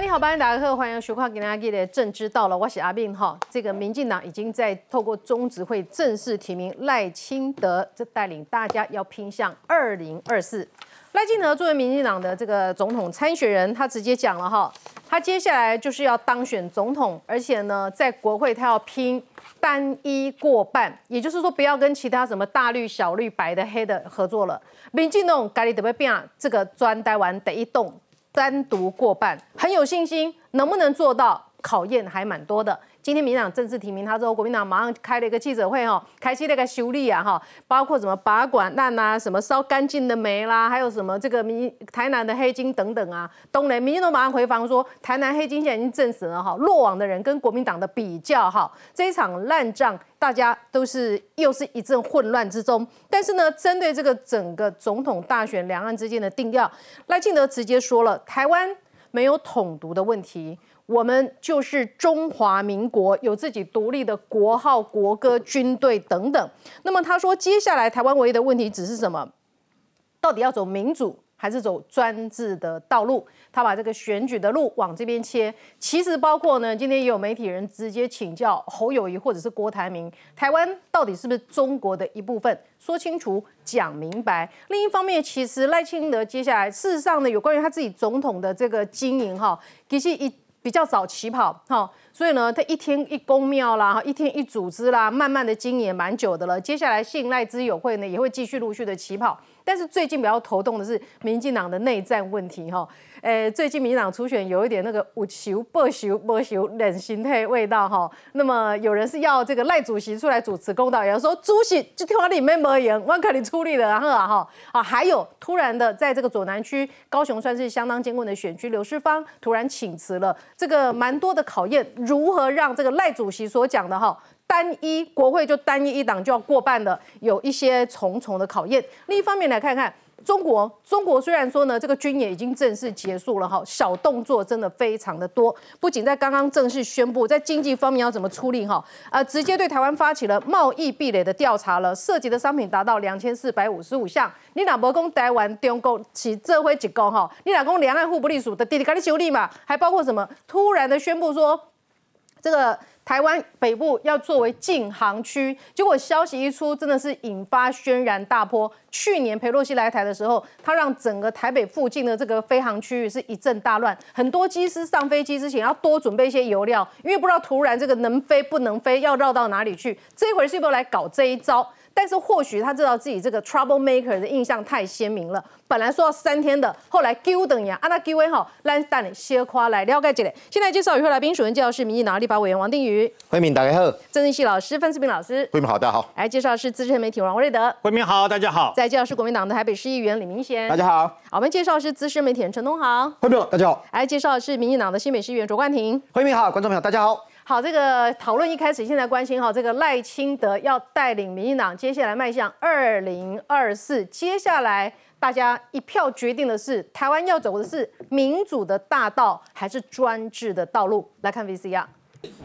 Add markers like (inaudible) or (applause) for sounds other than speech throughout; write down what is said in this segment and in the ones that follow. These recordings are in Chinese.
你好，欢迎大家好，欢迎收看《给大家的政治到了》，我是阿斌哈。这个民进党已经在透过中执会正式提名赖清德，这带领大家要拼向二零二四。赖清德作为民进党的这个总统参选人，他直接讲了哈，他接下来就是要当选总统，而且呢，在国会他要拼单一过半，也就是说不要跟其他什么大绿、小绿、白的、黑的合作了。民进党咖喱特别变这个专台湾第一栋。单独过半，很有信心，能不能做到？考验还蛮多的。今天民党正式提名他之后，国民党马上开了一个记者会，哈，开启那个修理啊，哈，包括什么拔管烂啊，什么烧干净的煤啦，还有什么这个民台南的黑金等等啊。东雷民进党马上回防说，台南黑金现在已经证实了，哈，落网的人跟国民党的比较，哈，这一场烂仗，大家都是又是一阵混乱之中。但是呢，针对这个整个总统大选两岸之间的定调，赖清德直接说了，台湾没有统独的问题。我们就是中华民国，有自己独立的国号、国歌、军队等等。那么他说，接下来台湾唯一的问题只是什么？到底要走民主还是走专制的道路？他把这个选举的路往这边切。其实包括呢，今天也有媒体人直接请教侯友谊或者是郭台铭，台湾到底是不是中国的一部分？说清楚、讲明白。另一方面，其实赖清德接下来事实上呢，有关于他自己总统的这个经营哈，其实一。比较早起跑，哈，所以呢，他一天一公庙啦，一天一组织啦，慢慢的经营也蛮久的了。接下来信赖之友会呢，也会继续陆续的起跑。但是最近比较头痛的是民进党的内战问题，哈。诶，最近民进党初选有一点那个无球不球不球冷心态味道哈。那么有人是要这个赖主席出来主持公道，有人说主席就听话里面没言，我看你出力了，然后啊哈啊，还有突然的在这个左南区高雄算是相当坚固的选区，刘世芳突然请辞了，这个蛮多的考验，如何让这个赖主席所讲的哈单一国会就单一一党就要过半的，有一些重重的考验。另一方面来看看。中国，中国虽然说呢，这个军演已经正式结束了哈，小动作真的非常的多。不仅在刚刚正式宣布，在经济方面要怎么处理哈，呃，直接对台湾发起了贸易壁垒的调查了，涉及的商品达到两千四百五十五项。你哪不讲台湾中国起这回几个哈？你哪讲两岸互不隶属的弟弟赶紧修理嘛？还包括什么？突然的宣布说这个。台湾北部要作为禁航区，结果消息一出，真的是引发轩然大波。去年裴洛西来台的时候，他让整个台北附近的这个飞航区域是一阵大乱，很多机师上飞机之前要多准备一些油料，因为不知道突然这个能飞不能飞，要绕到哪里去。这一回是不是来搞这一招？但是或许他知道自己这个 trouble maker 的印象太鲜明了。本来说要三天的，后来丢等呀，啊那丢位哈，来带你先夸来了解这里。现在介绍与会来宾，首先介绍是民进党立法委员王定宇，慧明大家好；郑志熙老师，范思平老师，慧明好，大家好。来介绍是资深媒体王瑞德，慧明好，大家好。再介绍是国民党的台北市议员李明贤，大家好。我们介绍是资深媒体人陈东豪，慧明好，大家好。来介绍是民进党的新北市议员卓冠廷，慧明好，观众朋友大家好。好，这个讨论一开始，现在关心哈，这个赖清德要带领民进党接下来迈向二零二四，接下来大家一票决定的是，台湾要走的是民主的大道，还是专制的道路？来看 VCR。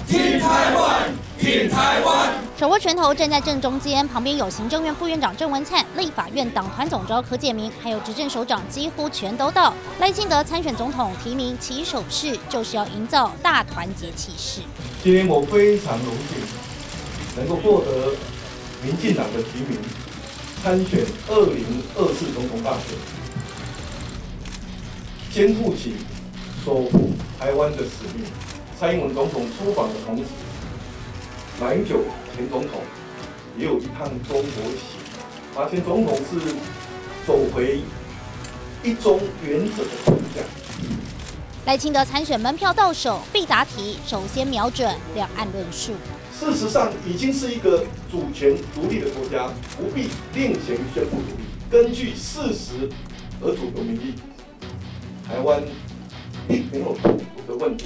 金台湾，听台湾。手握拳头站在正中间，旁边有行政院副院长郑文灿、立法院党团总召柯建明，还有执政首长几乎全都到。赖清德参选总统提名起手式，就是要营造大团结气势。今天我非常荣幸能够获得民进党的提名，参选二零二四总统大选，肩负起守护台湾的使命。蔡英文总统出访的同时，马英九前总统也有一趟中国行。马前总统是走回一中原则的方向。赖清德参选门票到手，必答题首先瞄准两岸论述。事实上，已经是一个主权独立的国家，不必另行宣布独立。根据事实而主流民意，台湾并没有统独的问题。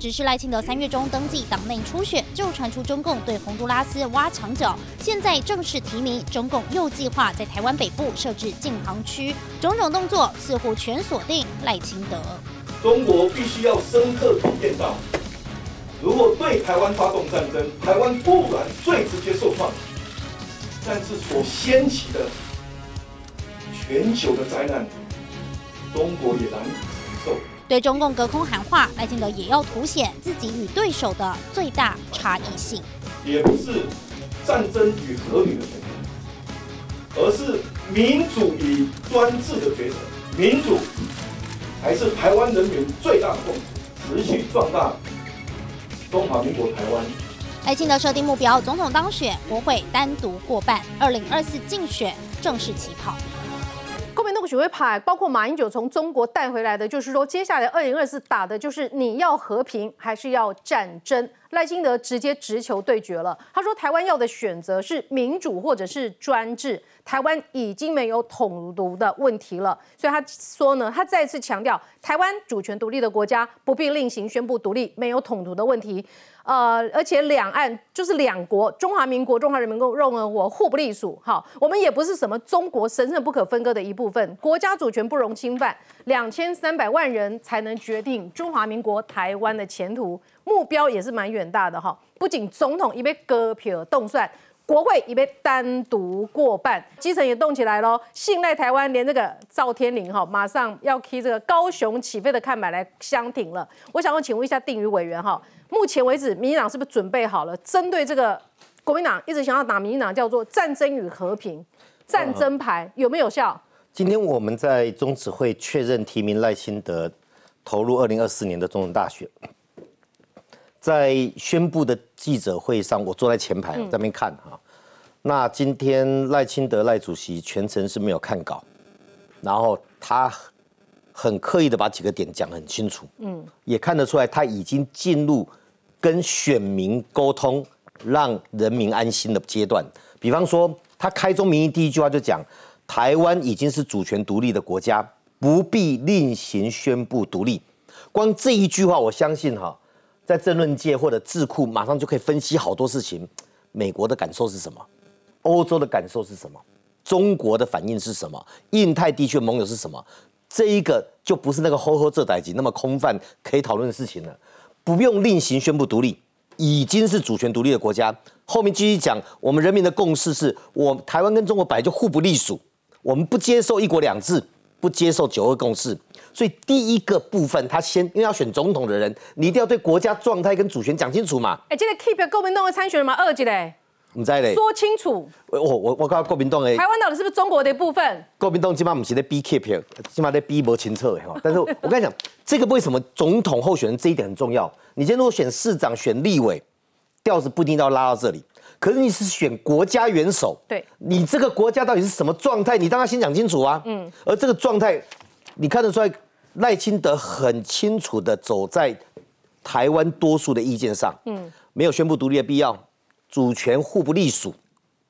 只是赖清德三月中登记党内初选，就传出中共对洪都拉斯挖墙脚。现在正式提名，中共又计划在台湾北部设置禁航区，种种动作似乎全锁定赖清德。中国必须要深刻体验到，如果对台湾发动战争，台湾固然最直接受创，但是所掀起的全球的灾难，中国也难以承受。对中共隔空喊话，赖清德也要凸显自己与对手的最大差异性，也不是战争与和平的选择，而是民主与专制的抉择。民主还是台湾人民最大的共识，持续壮大中华民国台湾。赖清德设定目标，总统当选，国会单独过半，二零二四竞选正式起跑。公民动选会派，包括马英九从中国带回来的，就是说，接下来二零二四打的就是你要和平还是要战争？赖清德直接直球对决了。他说，台湾要的选择是民主或者是专制。台湾已经没有统独的问题了，所以他说呢，他再次强调，台湾主权独立的国家不必另行宣布独立，没有统独的问题。呃，而且两岸就是两国，中华民国、中华人民共和国互不隶属。好，我们也不是什么中国神圣不可分割的一部分，国家主权不容侵犯。两千三百万人才能决定中华民国台湾的前途，目标也是蛮远大的哈。不仅总统已被割票动算。国会已被单独过半，基层也动起来喽。信赖台湾，连这个赵天麟哈，马上要提这个高雄起飞的看板来相挺了。我想要请问一下定宇委员哈，目前为止，民进党是不是准备好了，针对这个国民党一直想要打民进党叫做战争与和平战争牌，有没有效？今天我们在中指会确认提名赖清德投入二零二四年的总统大选。在宣布的记者会上，我坐在前排在那边看哈。那今天赖清德赖主席全程是没有看稿，然后他很刻意的把几个点讲很清楚，嗯，也看得出来他已经进入跟选民沟通、让人民安心的阶段。比方说，他开宗明义第一句话就讲，台湾已经是主权独立的国家，不必另行宣布独立。光这一句话，我相信哈。在政论界或者智库，马上就可以分析好多事情。美国的感受是什么？欧洲的感受是什么？中国的反应是什么？印太地区的盟友是什么？这一个就不是那个呵呵这代级那么空泛可以讨论的事情了。不用另行宣布独立，已经是主权独立的国家。后面继续讲，我们人民的共识是我台湾跟中国本来就互不隶属，我们不接受一国两制，不接受九二共识。所以第一个部分，他先因为要选总统的人，你一定要对国家状态跟主权讲清楚嘛。哎，这个 keep 国民党的参选人嘛，二级嘞，唔知嘞，说清楚。我我我告国民党诶，台湾到底是不是中国的一部分？国民党起码唔是在逼 keep，起码在逼不清楚哈。但是 (laughs) 我跟你讲，这个为什么总统候选人这一点很重要？你今天如果选市长、选立委，调子不一定要拉到这里。可是你是选国家元首，对，你这个国家到底是什么状态？你当然先讲清楚啊。嗯。而这个状态，你看得出来。赖清德很清楚的走在台湾多数的意见上，嗯，没有宣布独立的必要，主权互不隶属，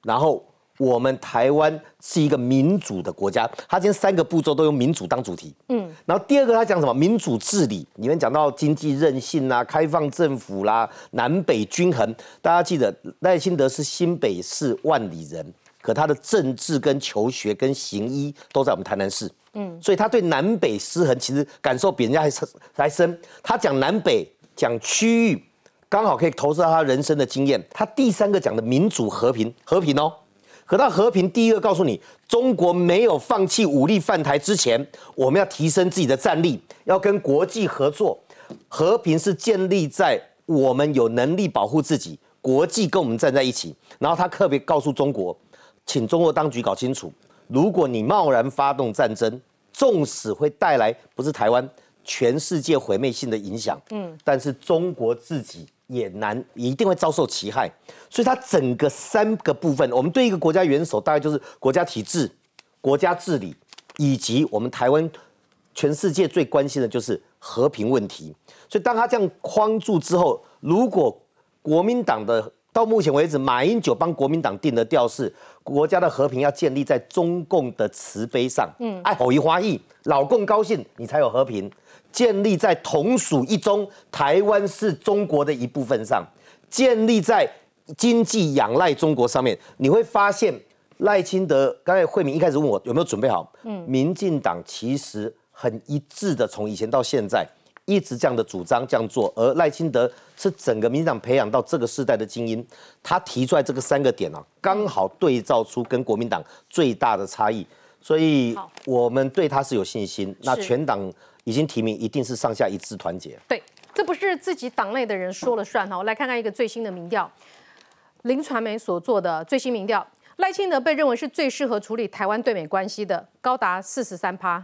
然后我们台湾是一个民主的国家，他今天三个步骤都用民主当主题，嗯，然后第二个他讲什么民主治理，里面讲到经济韧性啦、开放政府啦、南北均衡，大家记得赖清德是新北市万里人，可他的政治跟求学跟行医都在我们台南市。嗯，所以他对南北失衡其实感受比人家还深还深。他讲南北讲区域，刚好可以投射他人生的经验。他第三个讲的民主和平和平哦，可到和平第一个告诉你，中国没有放弃武力犯台之前，我们要提升自己的战力，要跟国际合作。和平是建立在我们有能力保护自己，国际跟我们站在一起。然后他特别告诉中国，请中国当局搞清楚。如果你贸然发动战争，纵使会带来不是台湾全世界毁灭性的影响，嗯，但是中国自己也难一定会遭受其害。所以它整个三个部分，我们对一个国家元首大概就是国家体制、国家治理，以及我们台湾全世界最关心的就是和平问题。所以当他这样框住之后，如果国民党的到目前为止，马英九帮国民党定的调是。国家的和平要建立在中共的慈悲上，嗯，爱好一花艺，老共高兴，你才有和平。建立在同属一中，台湾是中国的一部分上，建立在经济仰赖中国上面，你会发现赖清德刚才慧明一开始问我有没有准备好，嗯，民进党其实很一致的，从以前到现在。一直这样的主张这样做，而赖清德是整个民党培养到这个时代的精英，他提出来这个三个点啊，刚好对照出跟国民党最大的差异，所以我们对他是有信心。那全党已经提名，一定是上下一致团结。对，这不是自己党内的人说了算哈。我来看看一个最新的民调，林传媒所做的最新民调，赖清德被认为是最适合处理台湾对美关系的，高达四十三趴；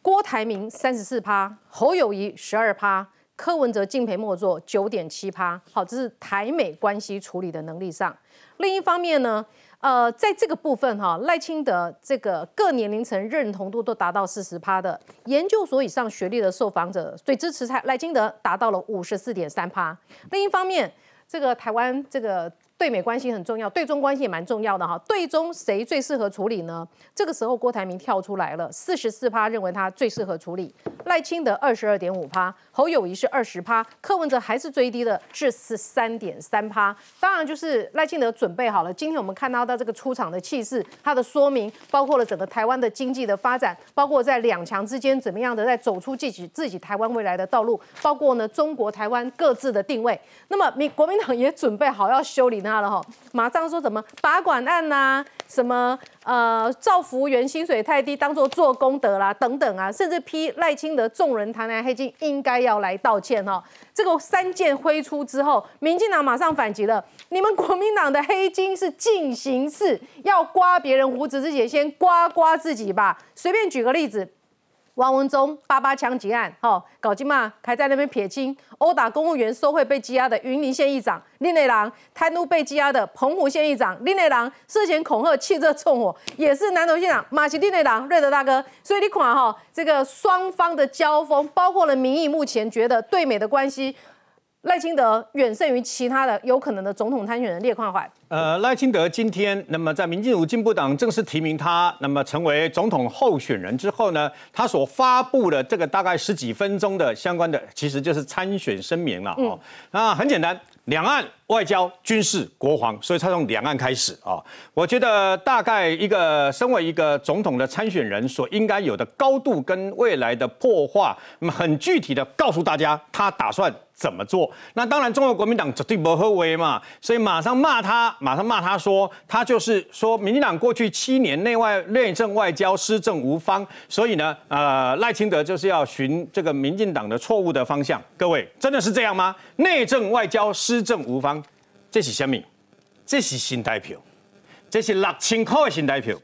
郭台铭三十四趴，侯友谊十二趴，柯文哲敬陪末座九点七趴。好，这是台美关系处理的能力上。另一方面呢？呃，在这个部分哈，赖清德这个各年龄层认同度都达到四十趴的研究所以上学历的受访者，对支持蔡赖清德达到了五十四点三趴。另一方面，这个台湾这个。对美关系很重要，对中关系也蛮重要的哈。对中谁最适合处理呢？这个时候郭台铭跳出来了，四十四趴认为他最适合处理。赖清德二十二点五趴，侯友谊是二十趴，柯文哲还是最低的，是十三点三趴。当然就是赖清德准备好了。今天我们看到的这个出场的气势，他的说明包括了整个台湾的经济的发展，包括在两强之间怎么样的在走出自己自己台湾未来的道路，包括呢中国台湾各自的定位。那么民国民党也准备好要修理。那了哈，马上说什么拔管案呐，什么呃赵服务员薪水太低，当做做功德啦等等啊，甚至批赖清德众人谈来黑金，应该要来道歉哈。这个三剑挥出之后，民进党马上反击了，你们国民党的黑金是进行式，要刮别人胡子之前先刮刮自己吧。随便举个例子。王文忠八八枪击案，哈，搞金嘛，还在那边撇清，殴打公务员受贿被羁押的云林县议长林内郎，贪污被羁押的澎湖县议长林内郎，涉嫌恐吓汽车纵火，也是南投县长马其林内郎瑞德大哥。所以你看哈，这个双方的交锋，包括了民意，目前觉得对美的关系，赖清德远胜于其他的有可能的总统参选人列宽怀。呃，赖清德今天，那么在民进进步党正式提名他，那么成为总统候选人之后呢，他所发布的这个大概十几分钟的相关的，其实就是参选声明了哦。那很简单，两岸外交、军事、国防，所以他从两岸开始啊。我觉得大概一个身为一个总统的参选人所应该有的高度跟未来的破化，那么很具体的告诉大家他打算怎么做。那当然，中国国民党绝对不合为嘛，所以马上骂他。马上骂他说，他就是说，民进党过去七年内外内政外交施政无方，所以呢，呃，赖清德就是要寻这个民进党的错误的方向。各位，真的是这样吗？内政外交施政无方，这是什么？这是新台票，这是六千块的新台票。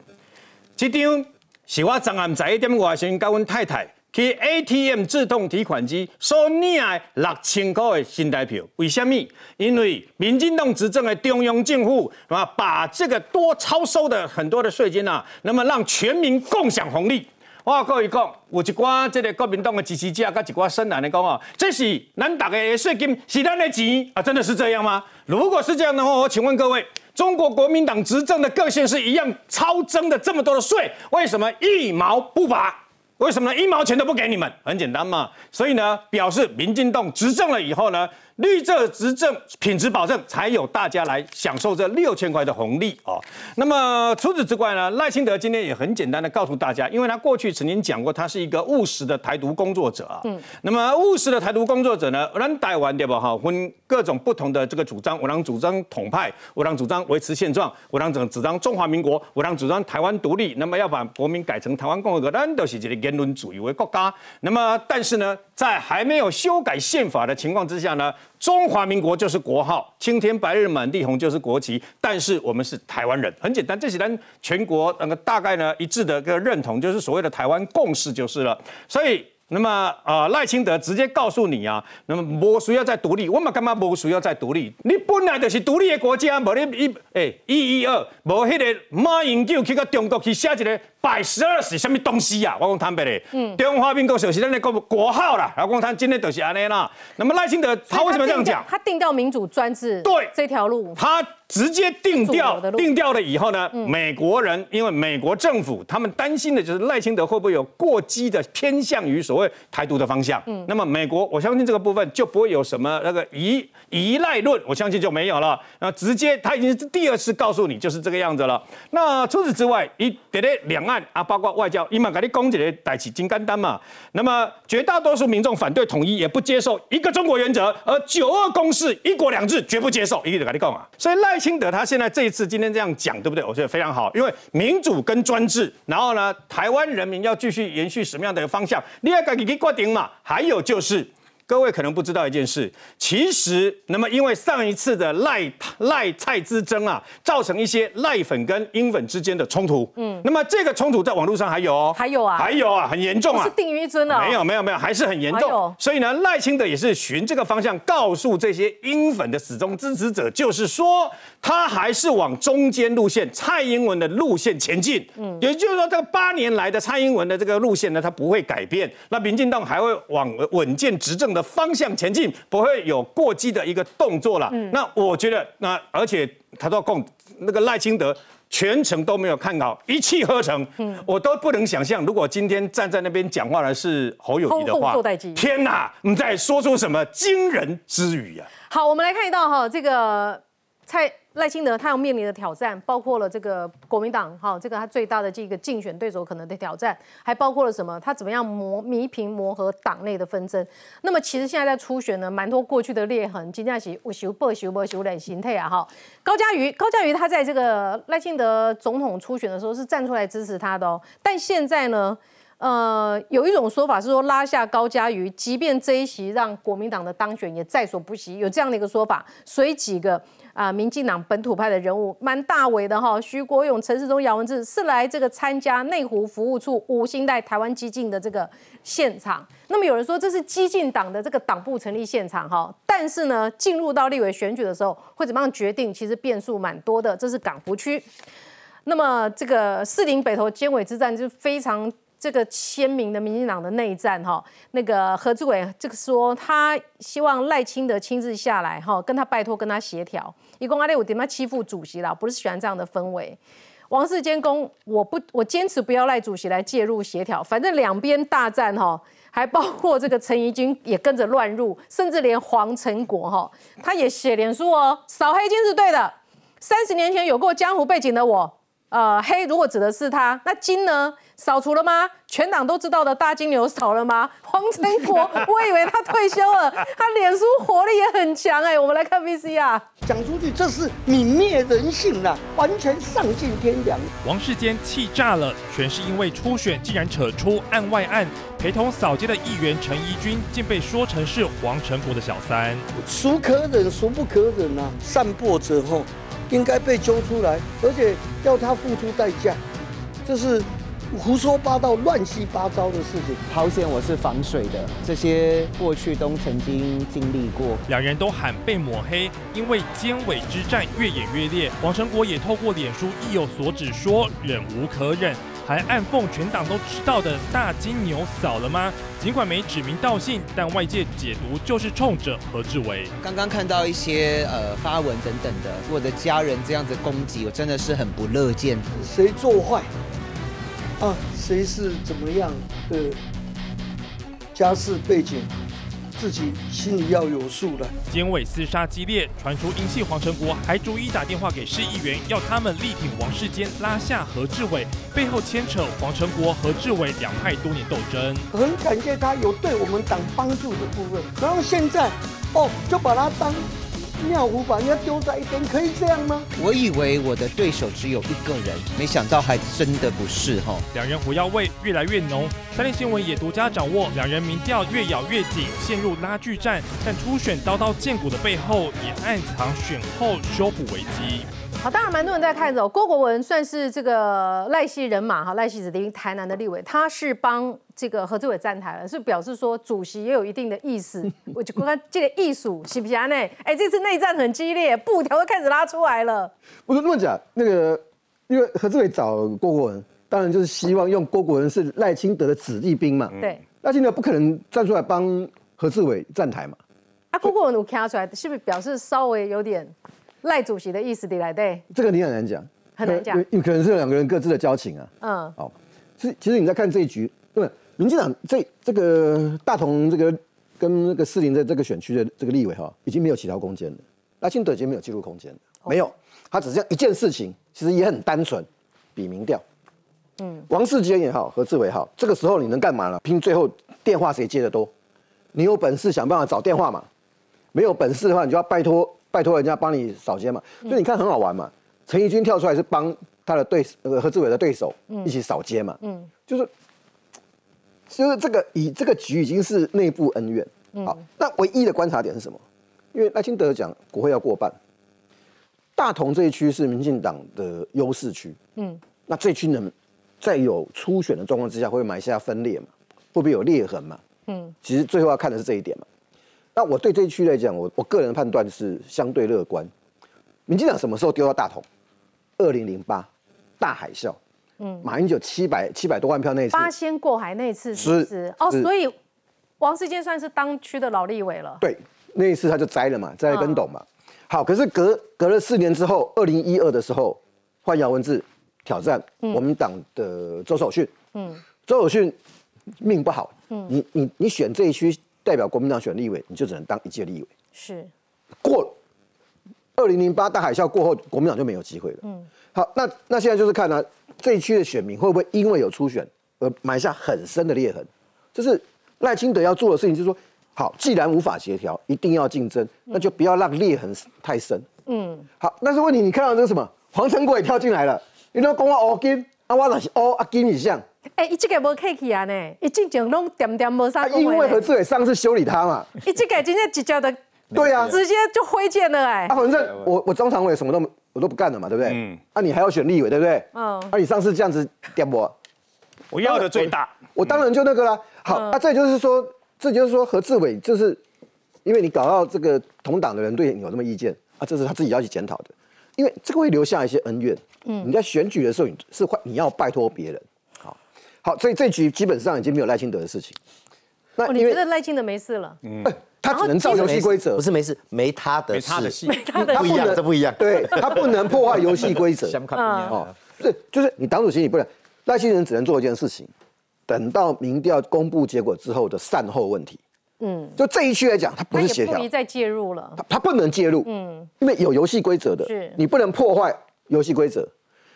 这张是我昨暗十一点外先跟阮太太。去 ATM 自动提款机收领的六千块的新台票，为什么？因为民进党执政的中央政府啊，把这个多超收的很多的税金啊，那么让全民共享红利。我告一讲，有一寡这个国民党的支持者，跟一寡深蓝的讲哦，这是咱大家的税金，是咱的钱啊，真的是这样吗？如果是这样的话，我请问各位，中国国民党执政的个性是一样超征的这么多的税，为什么一毛不拔？为什么呢？一毛钱都不给你们，很简单嘛。所以呢，表示民进党执政了以后呢。绿色执政品质保证，才有大家来享受这六千块的红利哦。那么除此之外呢，赖清德今天也很简单的告诉大家，因为他过去曾经讲过，他是一个务实的台独工作者啊。嗯。那么务实的台独工作者呢，我让台湾对吧？哈，分各种不同的这个主张，我让主张统派，我让主张维持现状，我让主张中华民国，我让主张台湾独立。那么要把国民改成台湾共和国，咱都是这个言论主义为国家。那么但是呢，在还没有修改宪法的情况之下呢？中华民国就是国号，青天白日满地红就是国旗，但是我们是台湾人，很简单，这是咱全国那个大概呢一致的个认同，就是所谓的台湾共识就是了，所以。那么，啊，赖清德直接告诉你啊，那么不需要再独立，我们干嘛不需要再独立？你本来就是独立的国家，无你一诶一一二，无迄个马英九去到中国去写一个百十二是什么东西啊？我讲坦白嘞，嗯，中华民国就是咱的国国号啦。然后讲他今天就是安尼啦。那么赖清德他为什么这样讲？他定掉民主专制对这条路，他。直接定掉，定掉了以后呢，美国人因为美国政府他们担心的就是赖清德会不会有过激的偏向于所谓台独的方向。嗯，那么美国我相信这个部分就不会有什么那个依依赖论，我相信就没有了。那直接他已经是第二次告诉你就是这个样子了。那除此之外，一别的两岸。啊，包括外交，伊嘛给你攻击的代起金刚单嘛。那么绝大多数民众反对统一，也不接受一个中国原则，而九二共识、一国两制绝不接受，一个跟你讲啊。所以赖清德他现在这一次今天这样讲，对不对？我觉得非常好，因为民主跟专制，然后呢，台湾人民要继续延续什么样的方向，你要自己决定嘛。还有就是。各位可能不知道一件事，其实那么因为上一次的赖赖蔡之争啊，造成一些赖粉跟英粉之间的冲突。嗯，那么这个冲突在网络上还有？哦，还有啊，还有啊，很严重啊，是定于一尊啊，没有没有没有，还是很严重。所以呢，赖清德也是循这个方向告诉这些英粉的始终支持者，就是说他还是往中间路线蔡英文的路线前进。嗯，也就是说，这个八年来的蔡英文的这个路线呢，他不会改变。那民进党还会往稳健执政。的方向前进，不会有过激的一个动作了。嗯那我觉得，那而且他都共那个赖清德全程都没有看到，一气呵成。嗯，我都不能想象，如果今天站在那边讲话的是侯友谊的话，天哪，你在说出什么惊人之语呀？好，我们来看一道哈，这个蔡。赖清德他要面临的挑战，包括了这个国民党哈，这个他最大的这个竞选对手可能的挑战，还包括了什么？他怎么样磨弥平磨合党内的纷争？那么其实现在在初选呢，蛮多过去的裂痕，今天是我修不修不修的形态啊哈。高嘉瑜，高嘉瑜他在这个赖清德总统初选的时候是站出来支持他的哦，但现在呢，呃，有一种说法是说拉下高嘉瑜，即便这一席让国民党的当选也在所不惜，有这样的一个说法，所以几个。啊，民进党本土派的人物蛮大伟的哈，徐国勇、陈世忠、姚文智是来这个参加内湖服务处五星带台湾激进的这个现场。那么有人说这是激进党的这个党部成立现场哈，但是呢，进入到立委选举的时候会怎么样决定？其实变数蛮多的。这是港湖区，那么这个四林北投监委之战就非常。这个鲜明的民进党的内战哈，那个何志伟这个说他希望赖清德亲自下来哈，跟他拜托跟他协调。一共阿列我点么欺负主席啦？不是喜欢这样的氛围。王世坚公，我不我坚持不要赖主席来介入协调，反正两边大战哈，还包括这个陈怡君也跟着乱入，甚至连黄成国哈，他也写脸书哦，扫黑金是对的。三十年前有过江湖背景的我，呃，黑如果指的是他，那金呢？扫除了吗？全党都知道的大金牛扫了吗？黄成国，我以为他退休了，他脸书活力也很强哎。我们来看 VC 啊，讲出去这是泯灭人性了，完全丧尽天良。王世坚气炸了，全是因为初选竟然扯出案外案，陪同扫街的议员陈怡君竟被说成是黄成国的小三，孰可忍孰不可忍啊！散播之后应该被揪出来，而且要他付出代价，这是。胡说八道、乱七八糟的事情。好险我是防水的，这些过去都曾经经历过。两人都喊被抹黑，因为尖尾之战越演越烈。王成国也透过脸书意有所指，说忍无可忍，还暗讽全党都知道的大金牛扫了吗？尽管没指名道姓，但外界解读就是冲着何志伟。刚刚看到一些呃发文等等的，我的家人这样子攻击，我真的是很不乐见。谁做坏？啊，谁是怎么样的家世背景，自己心里要有数的。监委厮杀激烈，传出英系黄成国还逐一打电话给市议员，要他们力挺王世坚，拉下何志伟，背后牵扯黄成国、何志伟两派多年斗争。很感谢他有对我们党帮助的部分，然后现在哦，就把他当。尿壶把人家丢在一边，可以这样吗？我以为我的对手只有一个人，没想到还真的不是哈。两人火药味越来越浓，三立新闻也独家掌握，两人民调越咬越紧，陷入拉锯战。但初选刀刀见骨的背后，也暗藏选后修补危机。好，当然蛮多人在看着郭国文算是这个赖系人马哈，赖系子弟台南的立委，他是帮这个何志伟站台了，是表示说主席也有一定的意思。我就刚刚这个艺术是不是啊？呢？哎，这次内战很激烈，布条都开始拉出来了。不是那么讲，那个因为何志伟找郭国文，当然就是希望用郭国文是赖清德的子弟兵嘛。对，赖清德不可能站出来帮何志伟站台嘛。啊，郭国文我看出来，是不是表示稍微有点？赖主席的意思，你来对？这个你很难讲，很难讲，有可能是两个人各自的交情啊。嗯，好，其其实你在看这一局，对，民进党这这个大同这个跟那个士林的这个选区的这个立委哈，已经没有其他空间了。赖清德已经没有记录空间了，没有，他只是一件事情，其实也很单纯，比民调。嗯，王世坚也好，何志伟好，这个时候你能干嘛呢？拼最后电话谁接的多？你有本事想办法找电话嘛？没有本事的话，你就要拜托拜托人家帮你扫街嘛。所以你看很好玩嘛。陈义军跳出来是帮他的对呃何志伟的对手一起扫街嘛。嗯，就是就是这个以这个局已经是内部恩怨。好，那唯一的观察点是什么？因为赖清德讲国会要过半，大同这一区是民进党的优势区。嗯，那这一区能在有初选的状况之下，会埋下分裂嘛？会不会有裂痕嘛？嗯，其实最后要看的是这一点嘛。那我对这一区来讲，我我个人的判断是相对乐观。民进党什么时候丢到大同？二零零八大海啸。嗯，马英九七百七百多万票那次。八仙过海那次是是哦，所以王世坚算是当区的老立委了。对，那一次他就栽了嘛，栽跟斗嘛。好，可是隔隔了四年之后，二零一二的时候，换姚文智挑战我们党的周守训。嗯，周守训命不好。嗯，你你你选这一区代表国民党选立委，你就只能当一届立委。是，过二零零八大海啸过后，国民党就没有机会了。嗯，好，那那现在就是看呢，这一区的选民会不会因为有初选而埋下很深的裂痕？就是赖清德要做的事情，就是说，好，既然无法协调，一定要竞争，那就不要让裂痕太深。嗯，好，但是问题你看到这个什么？黄成国也跳进来了，你都讲我欧金，啊，我那是欧阿金一项。哎，伊这个无客气啊呢，一进前拢点点无啥。因为何志伟上次修理他嘛。一这个今天直接的，(laughs) 对啊，直接就挥剑了哎。啊，反正我我中常委什么都我都不干了嘛，对不对？嗯。啊，你还要选立委，对不对？嗯。啊，你上次这样子点我，(laughs) 我要的最大，我当然就那个了。好，啊，这就是说，这就是说何志伟就是，因为你搞到这个同党的人对你有那么意见啊，这是他自己要去检讨的，因为这个会留下一些恩怨。嗯。你在选举的时候，你是会你要拜托别人。好，所以这局基本上已经没有赖清德的事情。那你觉得赖清德没事了？嗯，他只能照游戏规则，不是没事，没他的事，没他的不一样，这不一样。对他不能破坏游戏规则。(laughs) 哦，对，就是你党主席你不能，赖清德只能做一件事情，等到民调公布结果之后的善后问题。嗯，就这一区来讲，他不是协调，不再介入了。他他不能介入，嗯，因为有游戏规则的，是你不能破坏游戏规则，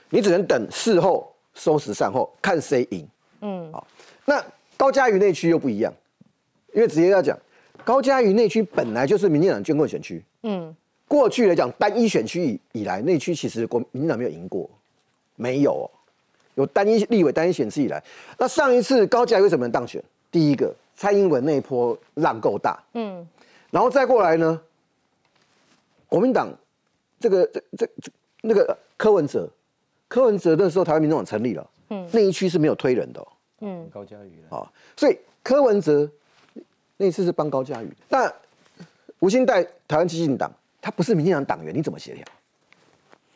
你只能等事后收拾善后，看谁赢。嗯，好，那高嘉瑜内区又不一样，因为直接要讲，高嘉瑜内区本来就是民进党捐困选区，嗯，过去来讲单一选区以以来，内区其实国民进党没有赢过，没有，有单一立委单一选区以来，那上一次高嘉瑜为什么能当选？第一个，蔡英文那一波浪够大，嗯，然后再过来呢，国民党这个这这这那个柯文哲，柯文哲那时候台湾民众党成立了。嗯，那一区是没有推人的。嗯，高嘉瑜啊，所以柯文哲那次是帮高嘉瑜。那吴兴代台湾基进党，他不是民进党党员，你怎么协调？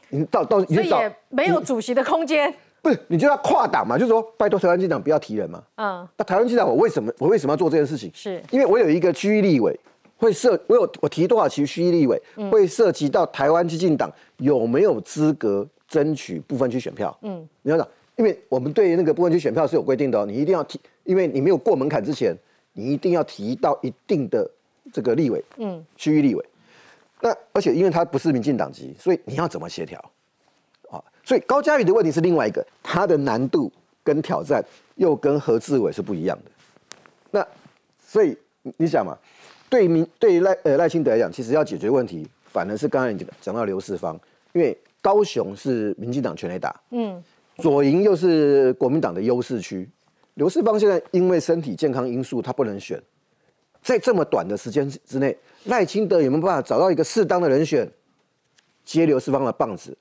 你到到所以也没有主席的空间。不是，你就要跨党嘛，就是说拜托台湾基进党不要提人嘛。嗯。那台湾基进党我为什么我为什么要做这件事情？是因为我有一个区域立委会涉，我有我提多少区区域立委会涉及到台湾基进党有没有资格争取部分区选票？嗯，你要讲。因为我们对那个不分区选票是有规定的哦，你一定要提，因为你没有过门槛之前，你一定要提到一定的这个立委，嗯，区域立委。那而且因为他不是民进党籍，所以你要怎么协调？啊，所以高嘉宇的问题是另外一个，他的难度跟挑战又跟何志伟是不一样的。那所以你想嘛，对民对赖呃赖清德来讲，其实要解决问题，反而是刚才你讲到刘世芳，因为高雄是民进党全垒打，嗯。左营又是国民党的优势区，刘世芳现在因为身体健康因素，他不能选。在这么短的时间之内，赖清德有没有办法找到一个适当的人选接刘世芳的棒子，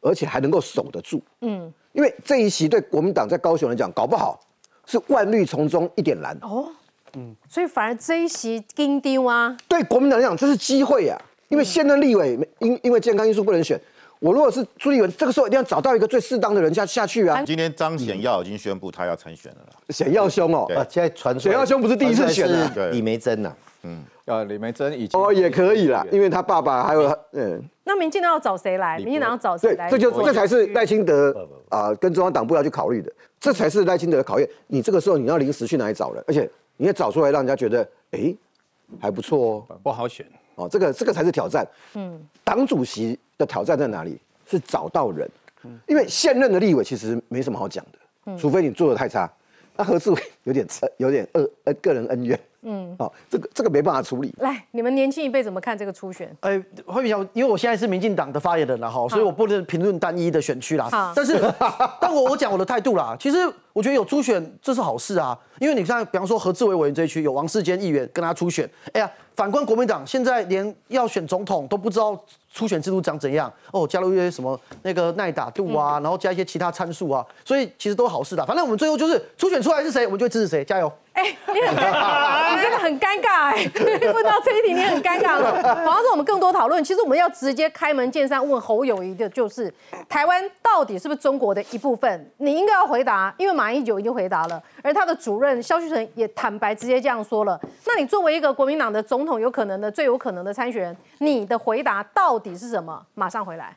而且还能够守得住？嗯，因为这一席对国民党在高雄来讲，搞不好是万绿丛中一点蓝。哦，嗯，所以反而这一席金丢啊，对国民党来讲这是机会呀，因为现任立委因因为健康因素不能选。我如果是朱立文，这个时候一定要找到一个最适当的人下下去啊！今天张显耀已经宣布他要参选了啦。显耀兄哦，啊，现在传显耀兄不是第一次选了，李梅珍呐，嗯，啊，李梅珍已经哦也可以啦，因为他爸爸还有嗯。那民进党要找谁来？民进党要找谁来？这就这才是赖清德啊，跟中央党部要去考虑的，这才是赖清德的考验。你这个时候你要临时去哪里找人？而且你要找出来让人家觉得哎还不错哦，不好选哦，这个这个才是挑战。嗯，党主席的挑战在哪里？是找到人，因为现任的立委其实没什么好讲的，除非你做的太差。那何志伟有点有点恶呃个人恩怨。嗯，好，这个这个没办法处理。来，你们年轻一辈怎么看这个初选？哎，会比较，因为我现在是民进党的发言人了哈，所以我不能评论单一的选区啦。但是，但我我讲我的态度啦。其实我觉得有初选这是好事啊，因为你看，比方说何志伟委员这一区有王世坚议员跟他初选，哎呀，反观国民党现在连要选总统都不知道初选制度长怎样哦，加入一些什么那个耐打度啊，然后加一些其他参数啊，所以其实都是好事的。反正我们最后就是初选出来是谁，我们就会支持谁，加油。哎，你很，(laughs) 你真的很尴尬哎！(laughs) 问到这一题，你很尴尬了。好像是我们更多讨论，其实我们要直接开门见山问侯友谊的，就是台湾到底是不是中国的一部分？你应该要回答，因为马英九已经回答了，而他的主任肖旭成也坦白直接这样说了。那你作为一个国民党的总统，有可能的最有可能的参选人，你的回答到底是什么？马上回来。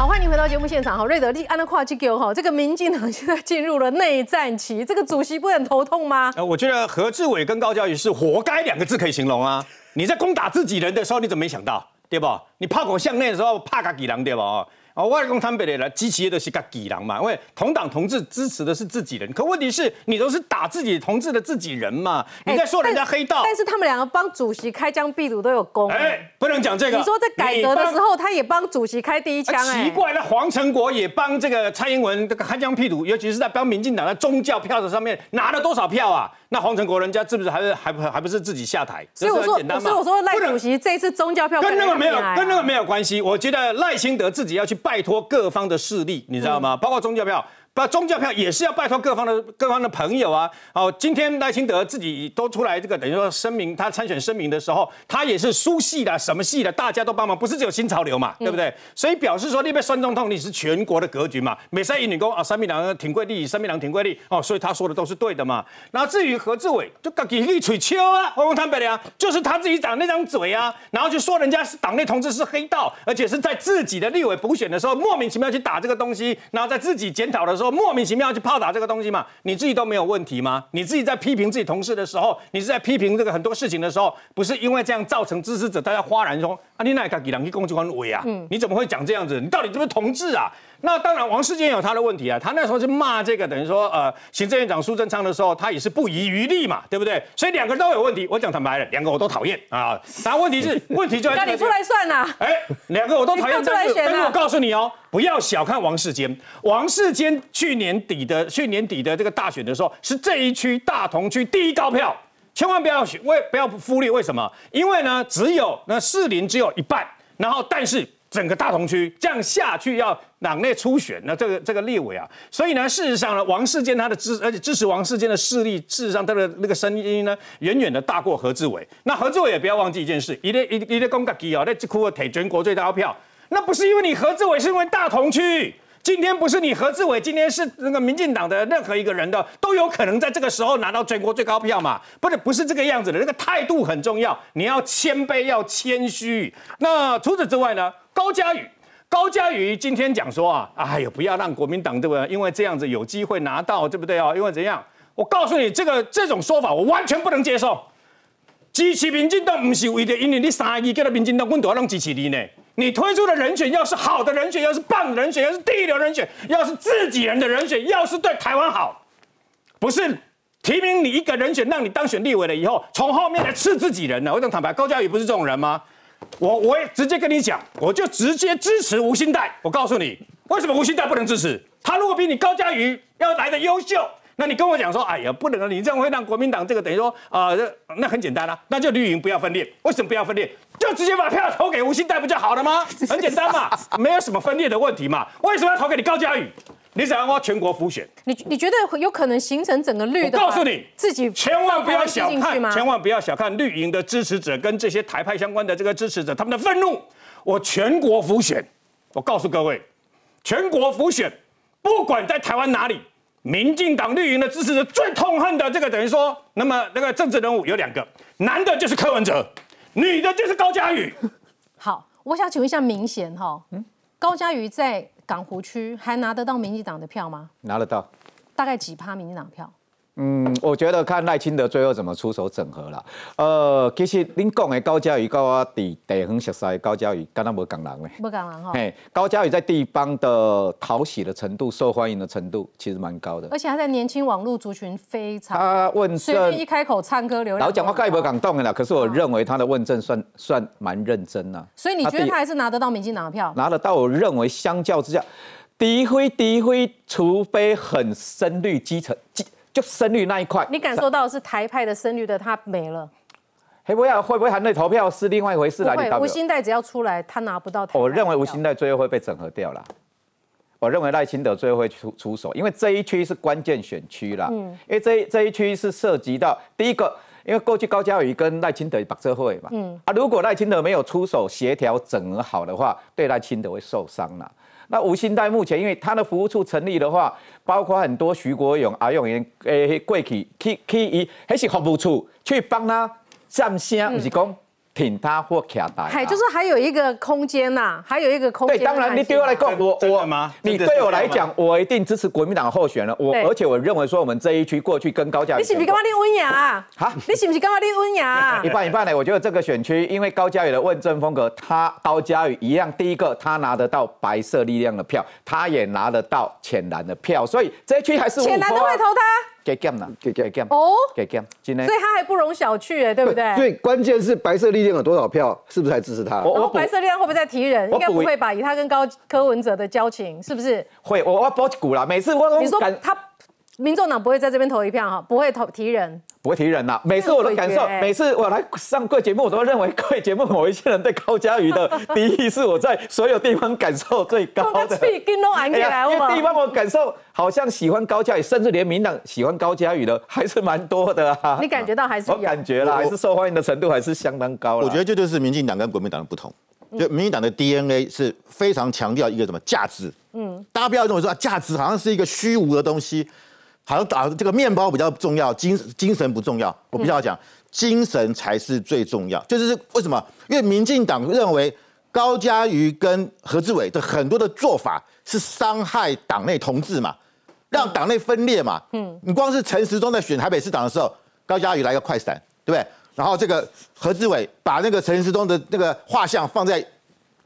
好，欢迎回到节目现场。哈，瑞德利安德跨基给哈，这个民进党现在进入了内战期，这个主席不很头痛吗？呃，我觉得何志伟跟高教育是活该两个字可以形容啊。你在攻打自己人的时候，你怎么没想到，对吧？你炮口向内的时候，怕个几狼，对吧？啊，外公他们北来机器的都是个己人嘛，因为同党同志支持的是自己人，可问题是你都是打自己同志的自己人嘛，你在说人家黑道，但是他们两个帮主席开疆辟土都有功，哎，不能讲这个。你说在改革的时候，他也帮主席开第一枪，哎，奇怪，那黄成国也帮这个蔡英文这个开疆辟土，尤其是在帮民进党的宗教票子上面拿了多少票啊？那黄成国人家是不是还是还还不是自己下台？所以我说，所以我说赖主席这一次宗教票跟那个没有跟那个没有关系。我觉得赖清德自己要去拜托各方的势力，你知道吗？包括宗教票。把宗教票也是要拜托各方的各方的朋友啊！哦，今天赖清德自己都出来这个等于说声明，他参选声明的时候，他也是输系的，什么系的，大家都帮忙，不是只有新潮流嘛，对不对？所以表示说，那边酸中痛你是全国的格局嘛。美赛一女工啊，三米郎挺贵利，三米郎挺贵利哦，所以他说的都是对的嘛。然后至于何志伟，就自己一嘴秋啊，我坦白的就是他自己长那张嘴啊，然后就说人家是党内同志是黑道，而且是在自己的立委补选的时候莫名其妙去打这个东西，然后在自己检讨的时候莫名其妙去炮打这个东西嘛？你自己都没有问题吗？你自己在批评自己同事的时候，你是在批评这个很多事情的时候，不是因为这样造成支持者大家哗然中啊，你哪敢给两去攻击官伟啊？你怎么会讲这样子？你到底是不是同志啊？那当然，王世坚有他的问题啊。他那时候是骂这个，等于说，呃，行政院长苏贞昌的时候，他也是不遗余力嘛，对不对？所以两个人都有问题。我讲坦白了，两个我都讨厌啊。但问题是，问题就在那你出来算呐？哎，两个我都讨厌。但是，但是我告诉你哦，不要小看王世坚。王世坚去年底的去年底的这个大选的时候，是这一区大同区第一高票，千万不要为不要忽略。为什么？因为呢，只有那士林只有一半，然后但是。整个大同区这样下去，要党内初选，那这个这个立委啊，所以呢，事实上呢，王世坚他的支，而且支持王世坚的势力，事实上他的那个声音呢，远远的大过何志伟。那何志伟也不要忘记一件事，一列一一列公格基哦，那这库提全国最高票，那不是因为你何志伟，是因为大同区。今天不是你何志伟，今天是那个民进党的任何一个人的都有可能在这个时候拿到全国最高票嘛？不是，不是这个样子的，那个态度很重要，你要谦卑，要谦虚。那除此之外呢？高嘉宇，高嘉宇今天讲说啊，哎呦，不要让国民党对不对？因为这样子有机会拿到，对不对啊？因为怎样？我告诉你，这个这种说法我完全不能接受。支持民进党不是为了因为你三亿叫做民进党，我都要让支持你呢。你推出的人选要是好的人选，要是棒的人选，要是第一流人选，要是自己人的人选，要是对台湾好，不是提名你一个人选让你当选立委了以后，从后面来吃自己人呢？我讲坦白，高嘉宇不是这种人吗？我我也直接跟你讲，我就直接支持吴兴代。我告诉你，为什么吴兴代不能支持？他如果比你高嘉瑜要来的优秀，那你跟我讲说，哎呀，不能，你这样会让国民党这个等于说啊，那很简单啊，那就绿营不要分裂。为什么不要分裂？就直接把票投给吴兴代不就好了吗？(laughs) 很简单嘛，没有什么分裂的问题嘛。为什么要投给你高嘉宇？你想要全国复选？你你觉得有可能形成整个绿的？我告诉你，自己千万不要小看，千万不要小看绿营的支持者跟这些台派相关的这个支持者他们的愤怒。我全国复选，我告诉各位，全国复选，不管在台湾哪里，民进党绿营的支持者最痛恨的这个等于说，那么那个政治人物有两个，男的就是柯文哲，女的就是高嘉瑜。好，我想请问一下，明显哈，嗯，高嘉瑜在。港湖区还拿得到民进党的票吗？拿得到，大概几趴民进党票？嗯，我觉得看赖清德最后怎么出手整合了。呃，其实您讲的高嘉瑜跟我地地方熟悉高嘉瑜，跟他无港人嘞。不港人哈。嘿，高嘉瑜在地方的讨喜的程度、受欢迎的程度，其实蛮高的。而且他在年轻网络族群非常。他问政一开口唱歌流量。老讲话盖不敢动的啦，可是我认为他的问政算算蛮认真呐。所以你觉得他还是拿得到民进党的票？拿得到，我认为相较之下，低灰低灰，除非很深绿基层基。就声率那一块，你感受到是台派的声率的，他没了。会不会会不会含泪投票是另外一回事啦？不会，吴兴代只要出来，他拿不到。我认为吴兴代最后会被整合掉了。我认为赖清德最后会出出手，因为这一区是关键选区啦。嗯。因为这这一区是涉及到第一个，因为过去高嘉瑜跟赖清德把这会嘛。嗯。啊，如果赖清德没有出手协调整合好的话，对赖清德会受伤了。那吴兴代目前，因为他的服务处成立的话，包括很多徐国勇、阿勇员诶过去去去伊，还是服务处去帮他站声，不是讲。挺他或卡台，还就是还有一个空间呐，还有一个空间。对，当然你对我来讲，我我你对我来讲，我一定支持国民党候选人。我而且我认为说，我们这一区过去跟高嘉，你是不是干嘛练温雅啊？哈，你是不是干嘛练温雅？(laughs) 一半一半呢。我觉得这个选区，因为高嘉宇的问政风格，他高嘉宇一样，第一个他拿得到白色力量的票，他也拿得到浅蓝的票，所以这一区还是浅蓝都会投他。给减了，给给减哦，给减，今天，所以他还不容小觑哎，对不对？对关键是白色力量有多少票，是不是还支持他？然后白色力量会不会再提人？应该不会吧？以他跟高柯文哲的交情，是不是？会，我我保股了。每次我你说他。民众党不会在这边投一票哈，不会投提人，不会提人呐。每次我的感受，每次我来上贵节目，我都认为贵节目某一些人对高嘉瑜的敌意是我在所有地方感受最高的。因为地方我感受好像喜欢高嘉瑜，甚至连民党喜欢高嘉瑜的还是蛮多的啊。你感觉到还是？我感觉啦，还是受欢迎的程度还是相当高了。我觉得这就是民进党跟国民党的不同。就民进党的 DNA 是非常强调一个什么价值？嗯，大家不要认为说价值好像是一个虚无的东西。好像打这个面包比较重要，精精神不重要。我必须要讲，精神才是最重要。就是为什么？因为民进党认为高嘉瑜跟何志伟的很多的做法是伤害党内同志嘛，让党内分裂嘛。嗯，你光是陈时中在选台北市长的时候，高嘉瑜来个快闪，对不对？然后这个何志伟把那个陈时中的那个画像放在。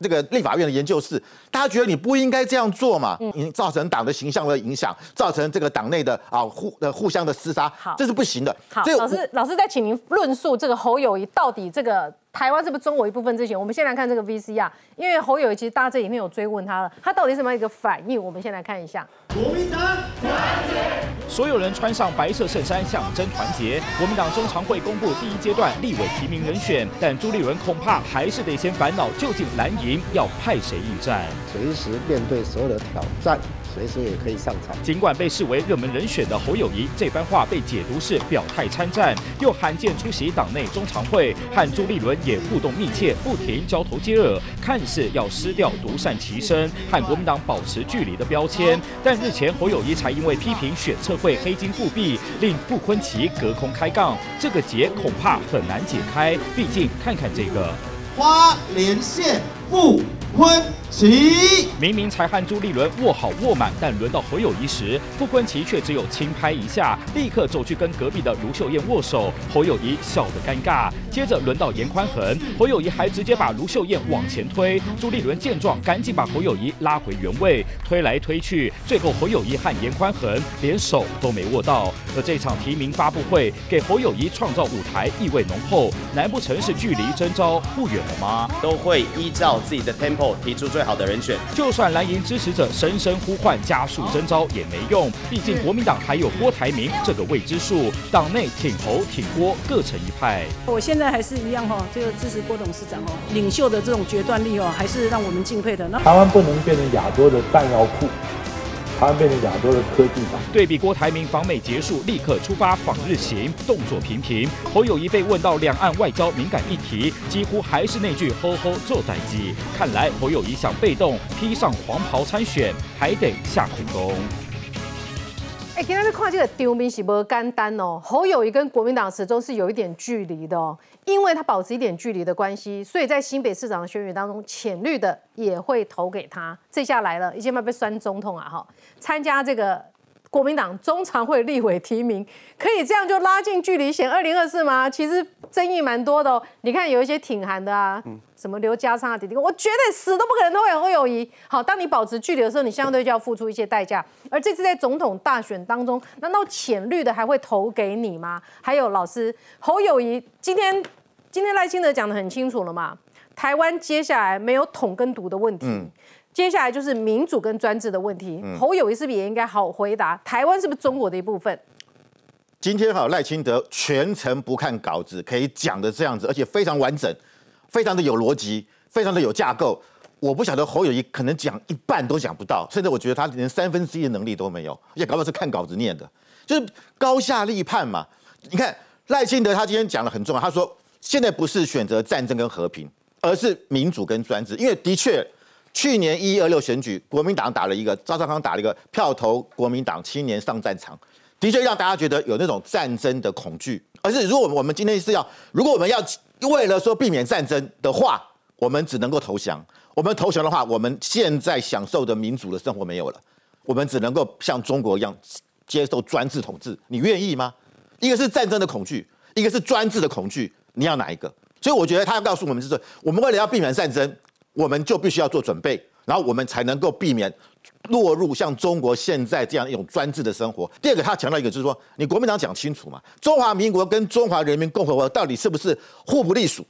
这个立法院的研究室，大家觉得你不应该这样做嘛？嗯，造成党的形象的影响，造成这个党内的啊互呃互相的厮杀，这是不行的。好，老师，老师再请您论述这个侯友谊到底这个。台湾是不是中国一部分？之前我们先来看这个 VCR，，因为侯友谊其实大家这里面有追问他了，他到底什么样一个反应？我们先来看一下。国民党团结，所有人穿上白色衬衫，象征团结。国民党中常会公布第一阶段立委提名人选，但朱立伦恐怕还是得先烦恼，究竟蓝营要派谁应战？随时面对所有的挑战。随时也可以上场。尽管被视为热门人选的侯友谊，这番话被解读是表态参战，又罕见出席党内中常会，和朱立伦也互动密切，不停交头接耳，看似要失掉独善其身和国民党保持距离的标签。但日前侯友谊才因为批评选测会黑金复辟，令傅昆奇隔空开杠，这个结恐怕很难解开。毕竟看看这个花莲县傅昆。齐明明才和朱立伦握好握满，但轮到侯友谊时，傅昆奇却只有轻拍一下，立刻走去跟隔壁的卢秀燕握手。侯友谊笑得尴尬。接着轮到严宽恒，侯友谊还直接把卢秀燕往前推。朱立伦见状，赶紧把侯友谊拉回原位，推来推去，最后侯友谊和严宽恒连手都没握到。而这场提名发布会给侯友谊创造舞台，意味浓厚。难不成是距离征召不远了吗？都会依照自己的 tempo 提出最。好的人选，就算蓝营支持者声声呼唤加速征召也没用，毕竟国民党还有郭台铭这个未知数，党内挺侯挺郭各成一派。我现在还是一样哈，这个支持郭董事长哦，领袖的这种决断力哦，还是让我们敬佩的。那台湾不能变成亚洲的弹药库。台湾变成亚洲的科技党。对比郭台铭访美结束，立刻出发访日行，动作频频。侯友谊被问到两岸外交敏感议题，几乎还是那句“吼吼做代机”。看来侯友谊想被动披上黄袍参选，还得下苦功。哎，今天看这个丢兵是不简单哦。侯友谊跟国民党始终是有一点距离的哦。因为他保持一点距离的关系，所以在新北市长的选举当中，浅绿的也会投给他。这下来了，一千万被酸总统啊！哈，参加这个国民党中常会立委提名，可以这样就拉近距离选二零二四吗？其实争议蛮多的哦。你看有一些挺韩的啊，什么刘家昌啊、弟弟，我绝对死都不可能都会有侯友谊。好，当你保持距离的时候，你相对就要付出一些代价。而这次在总统大选当中，难道浅绿的还会投给你吗？还有老师侯友谊，今天今天赖清德讲的很清楚了嘛？台湾接下来没有统跟独的问题。接下来就是民主跟专制的问题。侯友谊是不是也应该好回答？台湾是不是中国的一部分？今天哈赖清德全程不看稿子，可以讲的这样子，而且非常完整，非常的有逻辑，非常的有架构。我不晓得侯友谊可能讲一半都讲不到，甚至我觉得他连三分之一的能力都没有，而且搞不好是看稿子念的，就是高下立判嘛。你看赖清德他今天讲的很重要，他说现在不是选择战争跟和平，而是民主跟专制，因为的确。去年一二六选举，国民党打了一个赵少康打了一个票投国民党青年上战场，的确让大家觉得有那种战争的恐惧。而是如果我们今天是要，如果我们要为了说避免战争的话，我们只能够投降。我们投降的话，我们现在享受的民主的生活没有了，我们只能够像中国一样接受专制统治。你愿意吗？一个是战争的恐惧，一个是专制的恐惧，你要哪一个？所以我觉得他要告诉我们就是，我们为了要避免战争。我们就必须要做准备，然后我们才能够避免落入像中国现在这样一种专制的生活。第二个，他强调一个就是说，你国民党讲清楚嘛，中华民国跟中华人民共和国到底是不是互不隶属，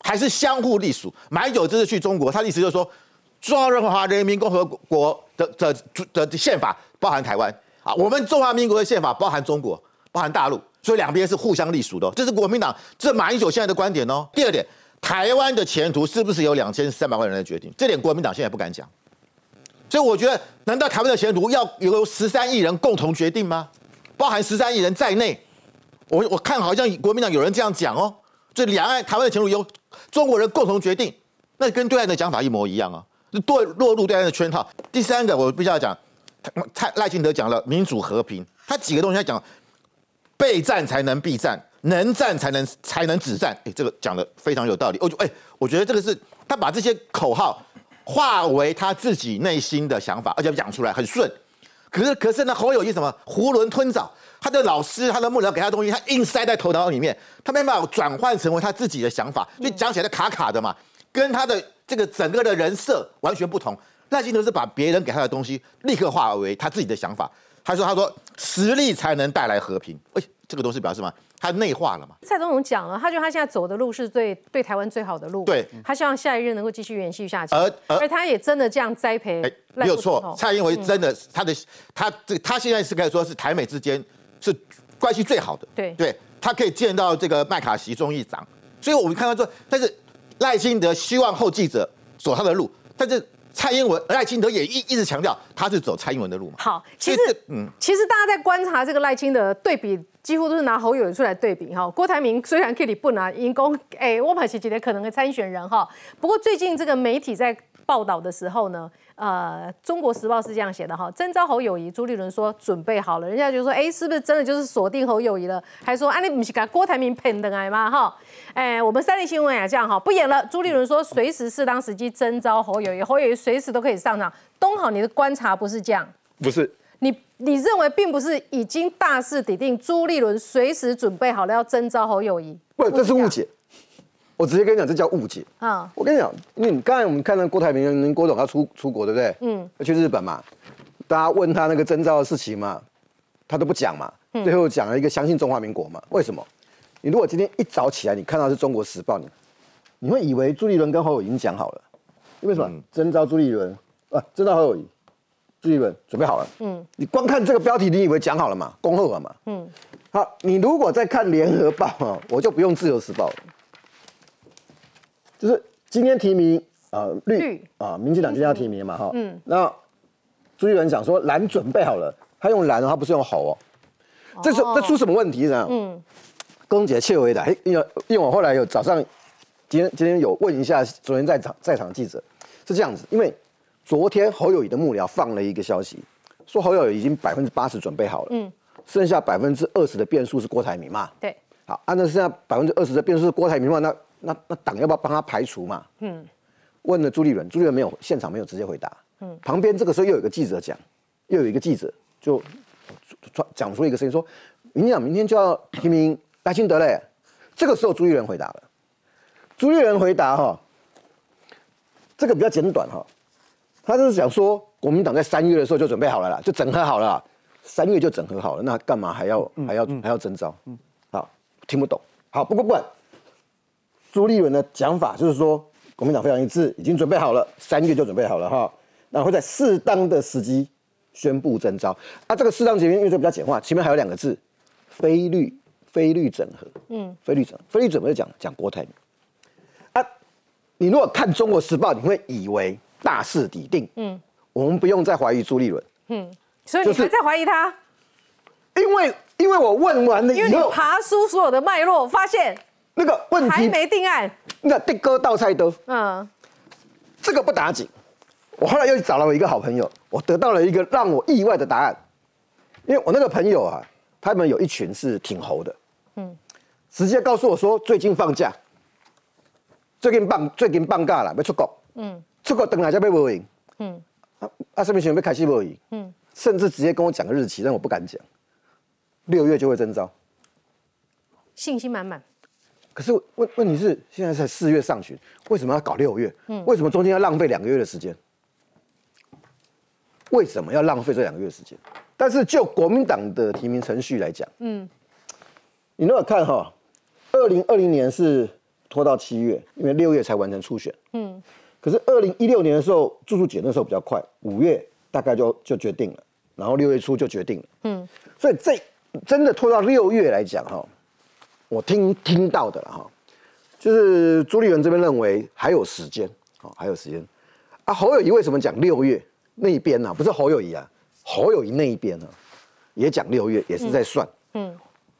还是相互隶属？马英九这次去中国，他的意思就是说，中华人民共和国的的的宪法包含台湾啊，我们中华民国的宪法包含中国，包含大陆，所以两边是互相隶属的。这是国民党这马英九现在的观点哦。第二点。台湾的前途是不是由两千三百万人来决定？这点国民党现在不敢讲，所以我觉得，难道台湾的前途要由十三亿人共同决定吗？包含十三亿人在内，我我看好像国民党有人这样讲哦，这两岸台湾的前途由中国人共同决定，那跟对岸的讲法一模一样啊，落落入对岸的圈套。第三个，我必须要讲，赖赖清德讲了民主和平，他几个东西他讲，备战才能避战。能战才能才能止战，哎，这个讲的非常有道理。我哎，我觉得这个是他把这些口号化为他自己内心的想法，而且讲出来很顺。可是可是呢，侯友谊什么囫囵吞枣，他的老师、他的幕僚给他东西，他硬塞在头脑里面，他没办法转换成为他自己的想法，所以讲起来卡卡的嘛，跟他的这个整个的人设完全不同。赖清德是把别人给他的东西立刻化为他自己的想法。他说：“他说实力才能带来和平。”哎，这个东西表示什么？他内化了嘛？蔡总统讲了，他觉得他现在走的路是最对台湾最好的路。对，他希望下一任能够继续延续下去。而而他也真的这样栽培。没有错，蔡英文真的他的他这他现在是可以说是台美之间是关系最好的。对，对他可以见到这个麦卡锡众议长，所以我们看到说，但是赖清德希望后继者走他的路，但是蔡英文赖清德也一一直强调他是走蔡英文的路嘛。好，其实嗯，其实大家在观察这个赖清德对比。几乎都是拿侯友谊出来对比哈，郭台铭虽然 Kitty 不拿，因公哎，我们是觉得可能的参选人哈。不过最近这个媒体在报道的时候呢，呃，《中国时报》是这样写的哈，征召侯友谊，朱立伦说准备好了，人家就说哎，是不是真的就是锁定侯友谊了？还说啊，你不是给郭台铭骗的来吗？哈，哎，我们三立新闻也这样哈，不演了。朱立伦说随时适当时机征召侯友谊，侯友谊随时都可以上场。东好，你的观察不是这样？不是。你你认为并不是已经大势已定，朱立伦随时准备好了要征召侯友谊？不，这是误解。我直接跟你讲，这叫误解。啊，我跟你讲，因为你刚才我们看到郭台铭、郭总要出出国，对不对？嗯，要去日本嘛。大家问他那个征召的事情嘛，他都不讲嘛。最后讲了一个相信中华民国嘛。为什么？你如果今天一早起来，你看到是中国时报，你你会以为朱立伦跟侯友已经讲好了。为什么？征召朱立伦啊，征召侯友谊。朱立伦准备好了，嗯，你光看这个标题，你以为讲好了嘛？恭贺了嘛？嗯，好，你如果再看联合报啊，我就不用自由时报了，就是今天提名啊绿啊，民进党今天要提名嘛哈，嗯，那朱立伦讲说蓝准备好了，他用蓝，他不是用好哦，这是这出什么问题呢？嗯，公姐切回答，哎，因为因为我后来有早上今天今天有问一下昨天在场在场记者，是这样子，因为。昨天侯友谊的幕僚放了一个消息，说侯友谊已经百分之八十准备好了，嗯，剩下百分之二十的变数是郭台铭嘛？对，好，按照剩下百分之二十的变数是郭台铭的话，那那那党要不要帮他排除嘛？嗯，问了朱立伦，朱立伦没有现场没有直接回答，嗯，旁边这个时候又有一个记者讲，又有一个记者就讲出一个声音说，民进党明天就要提名赖清德嘞。这个时候朱立伦回答了，朱立伦回答哈，这个比较简短哈，他就是想说国民党在三月的时候就准备好了啦，就整合好了，三月就整合好了，那干嘛还要还要还要征召？嗯好，听不懂。好，不过不管，朱立伦的讲法就是说国民党非常一致，已经准备好了，三月就准备好了哈，那会在适当的时机宣布征召。啊，这个适当时机因为这比较简化，前面还有两个字，非律。非律整合，嗯，非律整，非律整合讲讲郭台铭啊。你如果看《中国时报》，你会以为大势已定，嗯，我们不用再怀疑朱立伦，嗯，所以你还在怀疑他？因为因为我问完了以后，因为你爬出所有的脉络，发现那个问题还没定案，那的哥倒菜都，嗯，这个不打紧。我后来又找了我一个好朋友，我得到了一个让我意外的答案，因为我那个朋友啊。他们有一群是挺猴的，嗯，直接告诉我说最近放假，最近放最近放假了，要出国，嗯，出国等来就被无赢，嗯，啊啊，上面想要开始无赢，嗯，甚至直接跟我讲个日期，但我不敢讲，六月就会征召，信心满满。可是问问题是现在才四月上旬，为什么要搞六月？嗯，为什么中间要浪费两个月的时间？为什么要浪费这两个月时间？但是就国民党的提名程序来讲，嗯，你如果看哈，二零二零年是拖到七月，因为六月才完成初选，嗯，可是二零一六年的时候，住宿检那时候比较快，五月大概就就决定了，然后六月初就决定了，嗯，所以这真的拖到六月来讲哈，我听听到的了哈，就是朱立伦这边认为还有时间，哦，还有时间，啊，侯友谊为什么讲六月那一边呢？不是侯友谊啊。侯友谊那一边呢，也讲六月，也是在算。嗯，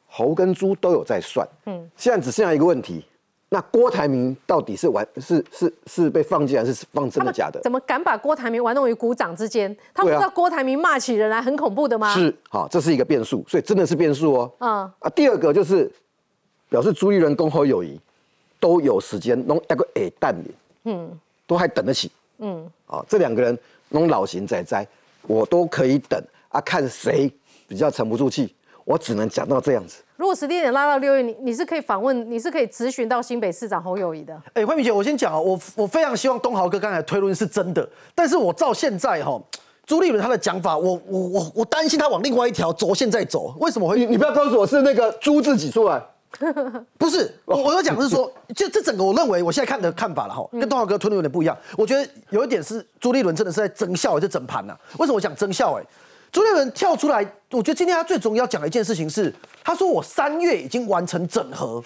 侯跟朱都有在算。嗯，现在只剩下一个问题，那郭台铭到底是玩是是是被放进还是放真的假的？怎么敢把郭台铭玩弄于股掌之间？他不知道郭台铭骂起人来很恐怖的吗？是，好，这是一个变数，所以真的是变数哦。嗯啊，第二个就是表示朱立伦跟侯友谊都有时间弄那个矮蛋脸，嗯，都还等得起。嗯，啊，这两个人弄老型仔仔。我都可以等啊，看谁比较沉不住气，我只能讲到这样子。如果时间点拉到六月，你你是可以访问，你是可以咨询到新北市长侯友谊的。哎，慧敏姐，我先讲啊，我我非常希望东豪哥刚才推论是真的，但是我照现在哈，朱立伦他的讲法，我我我我担心他往另外一条轴线在走。为什么会？你你不要告诉我是那个朱自己出来。(laughs) 不是，我我要讲的是说，就这整个我认为我现在看的看法了哈，跟东豪哥推论有点不一样。我觉得有一点是朱立伦真的是在增效，这整盘呐。为什么我讲增效？哎，朱立伦跳出来，我觉得今天他最重要讲的一件事情是，他说我三月已经完成整合，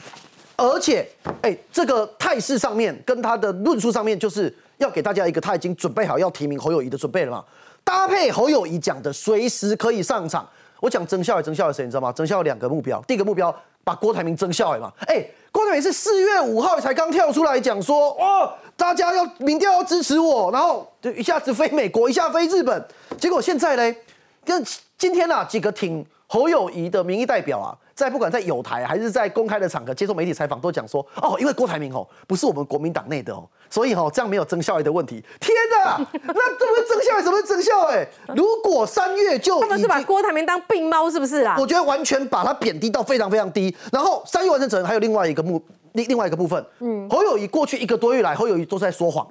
而且哎，这个态势上面跟他的论述上面，就是要给大家一个他已经准备好要提名侯友谊的准备了嘛。搭配侯友谊讲的随时可以上场，我讲增效，增效的谁你知道吗？增效两个目标，第一个目标。把郭台铭增效嘛，哎，郭台铭是四月五号才刚跳出来讲说，哇，大家要民调要支持我，然后就一下子飞美国，一下飞日本，结果现在呢，跟今天啊几个挺侯友谊的民意代表啊。在不管在有台还是在公开的场合接受媒体采访，都讲说哦，因为郭台铭哦不是我们国民党内的哦，所以哦这样没有增效的问题。天哪，(laughs) 那怎么会增效？怎么会增效？哎，如果三月就他们是把郭台铭当病猫是不是啊？我觉得完全把它贬低到非常非常低。然后三月完成整还有另外一个目另另外一个部分，嗯，侯友谊过去一个多月来，侯友谊都在说谎。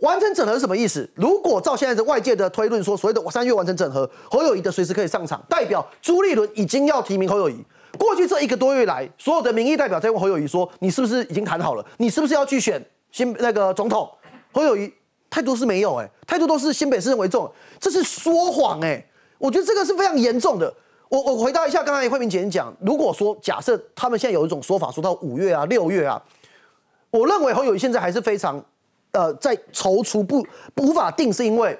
完成整合是什么意思？如果照现在的外界的推论说，所谓的我三月完成整合，侯友谊的随时可以上场，代表朱立伦已经要提名侯友谊。过去这一个多月来，所有的民意代表在问侯友谊说：“你是不是已经谈好了？你是不是要去选新那个总统？”侯友谊态度是没有，哎，态度都是新北市认为重，这是说谎，哎，我觉得这个是非常严重的。我我回答一下刚才惠明姐讲，如果说假设他们现在有一种说法，说到五月啊、六月啊，我认为侯友谊现在还是非常呃在踌躇不无法定，是因为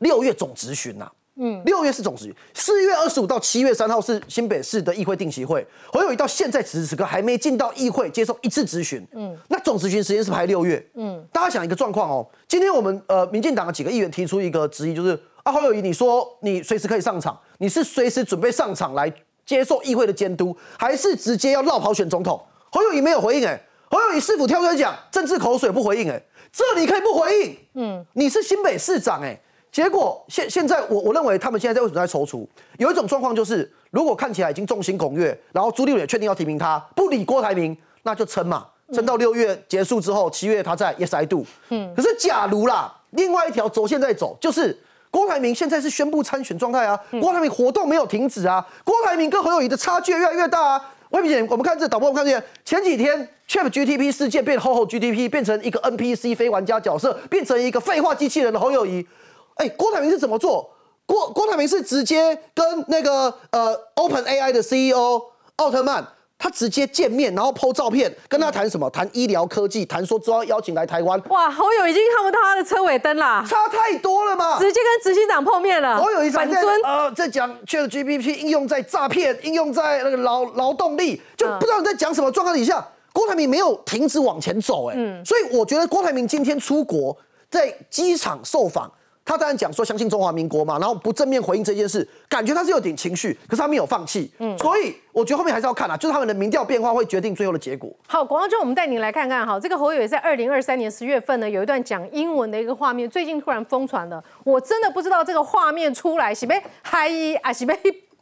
六月总执询呐。嗯，六月是总值，四月二十五到七月三号是新北市的议会定席会。侯友谊到现在此时此刻还没进到议会接受一次质询。嗯，那总质询时间是排六月。嗯，大家想一个状况哦，今天我们呃民进党的几个议员提出一个质疑，就是啊侯友谊，你说你随时可以上场，你是随时准备上场来接受议会的监督，还是直接要绕跑选总统？侯友谊没有回应，哎，侯友谊是否跳出来讲政治口水不回应？哎，这你可以不回应？嗯，你是新北市长，哎。结果现现在我我认为他们现在在为什么在踌躇？有一种状况就是，如果看起来已经众星拱月，然后朱立伦确定要提名他，不理郭台铭，那就撑嘛，撑到六月结束之后，七月他在 Yes I do。嗯，可是假如啦，另外一条轴线在走，就是郭台铭现在是宣布参选状态啊，郭台铭活动没有停止啊，郭台铭跟何友谊的差距越来越大啊。魏明姐，我们看这导播，我们看这前几天 Chat GTP 事件变后后 GTP 变成一个 NPC 非玩家角色，变成一个废话机器人的侯友谊。哎，郭台铭是怎么做？郭郭台铭是直接跟那个呃 Open AI 的 CEO 奥特曼。他直接见面，然后 PO 照片，跟他谈什么？谈医疗科技，谈说之后邀请来台湾。哇，侯友已经看不到他的车尾灯啦，差太多了嘛！直接跟执行长碰面了。侯友一本尊呃，在讲 ChatGPT 应用在诈骗，应用在那个劳劳动力，就不知道你在讲什么状况底下，郭台铭没有停止往前走，哎，所以我觉得郭台铭今天出国在机场受访。他当然讲说相信中华民国嘛，然后不正面回应这件事，感觉他是有点情绪，可是他没有放弃。嗯，所以我觉得后面还是要看啊，就是他们的民调变化会决定最后的结果。好，广告中我们带您来看看哈，这个侯友也在二零二三年十月份呢有一段讲英文的一个画面，最近突然疯传了，我真的不知道这个画面出来是被嗨啊，是被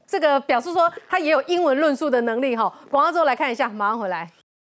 这个表示说他也有英文论述的能力哈。广告之后来看一下，马上回来。